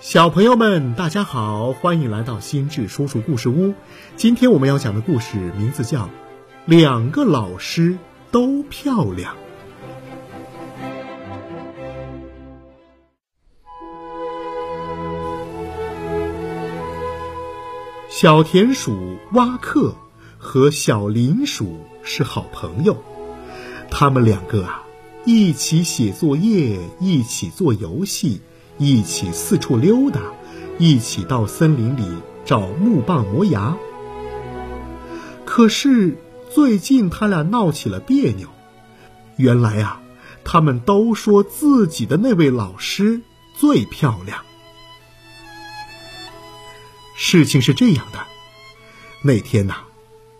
小朋友们，大家好，欢迎来到心智叔叔故事屋。今天我们要讲的故事名字叫《两个老师都漂亮》。小田鼠蛙克和小林鼠是好朋友，他们两个啊，一起写作业，一起做游戏。一起四处溜达，一起到森林里找木棒磨牙。可是最近他俩闹起了别扭。原来啊，他们都说自己的那位老师最漂亮。事情是这样的，那天呐，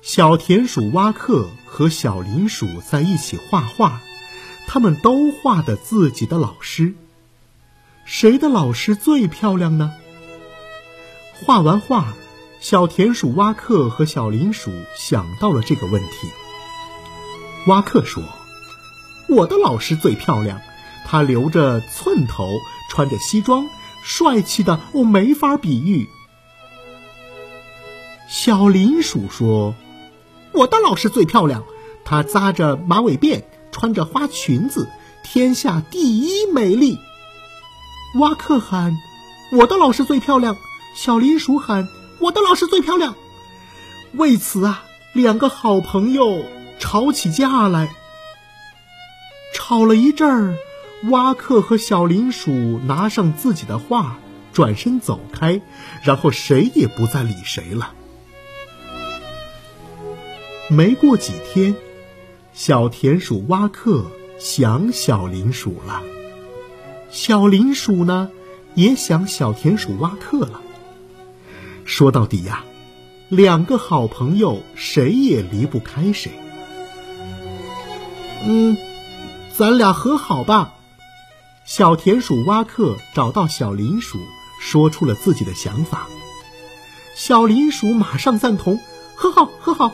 小田鼠蛙克和小林鼠在一起画画，他们都画的自己的老师。谁的老师最漂亮呢？画完画，小田鼠蛙克和小林鼠想到了这个问题。蛙克说：“我的老师最漂亮，他留着寸头，穿着西装，帅气的我没法比喻。”小林鼠说：“我的老师最漂亮，她扎着马尾辫，穿着花裙子，天下第一美丽。”蛙克喊：“我的老师最漂亮。”小林鼠喊：“我的老师最漂亮。”为此啊，两个好朋友吵起架来。吵了一阵儿，蛙克和小林鼠拿上自己的画，转身走开，然后谁也不再理谁了。没过几天，小田鼠蛙克想小林鼠了。小林鼠呢，也想小田鼠挖克了。说到底呀，两个好朋友谁也离不开谁。嗯，咱俩和好吧。小田鼠挖克找到小林鼠，说出了自己的想法。小林鼠马上赞同，和好，和好。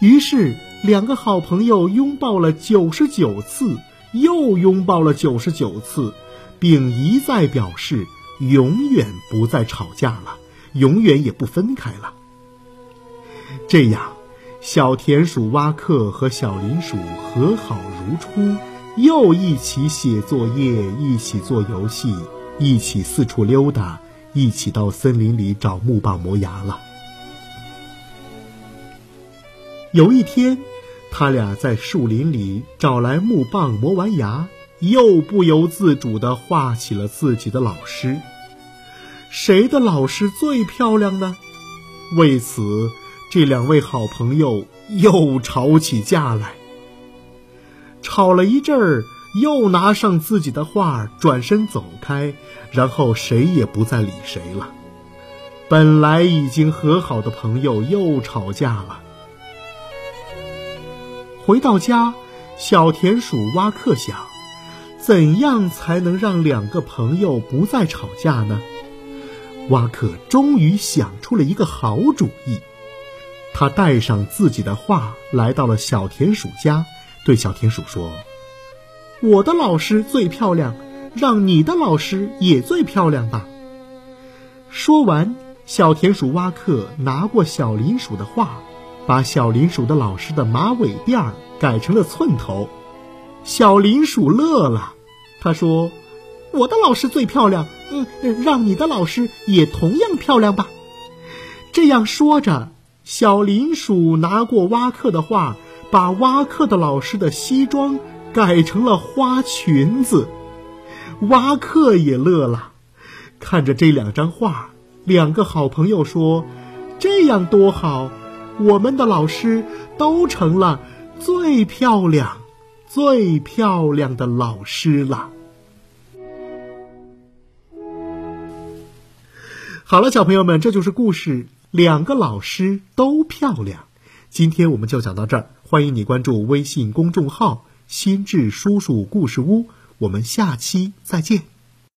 于是，两个好朋友拥抱了九十九次。又拥抱了九十九次，并一再表示永远不再吵架了，永远也不分开了。这样，小田鼠蛙克和小林鼠和好如初，又一起写作业，一起做游戏，一起四处溜达，一起到森林里找木棒磨牙了。有一天。他俩在树林里找来木棒，磨完牙，又不由自主地画起了自己的老师。谁的老师最漂亮呢？为此，这两位好朋友又吵起架来。吵了一阵儿，又拿上自己的画，转身走开，然后谁也不再理谁了。本来已经和好的朋友又吵架了。回到家，小田鼠蛙克想：怎样才能让两个朋友不再吵架呢？蛙克终于想出了一个好主意。他带上自己的画，来到了小田鼠家，对小田鼠说：“我的老师最漂亮，让你的老师也最漂亮吧。”说完，小田鼠蛙克拿过小林鼠的画。把小林鼠的老师的马尾辫儿改成了寸头，小林鼠乐了，他说：“我的老师最漂亮，嗯，让你的老师也同样漂亮吧。”这样说着，小林鼠拿过蛙克的画，把蛙克的老师的西装改成了花裙子，蛙克也乐了，看着这两张画，两个好朋友说：“这样多好。”我们的老师都成了最漂亮、最漂亮的老师了。好了，小朋友们，这就是故事。两个老师都漂亮。今天我们就讲到这儿，欢迎你关注微信公众号“心智叔叔故事屋”，我们下期再见。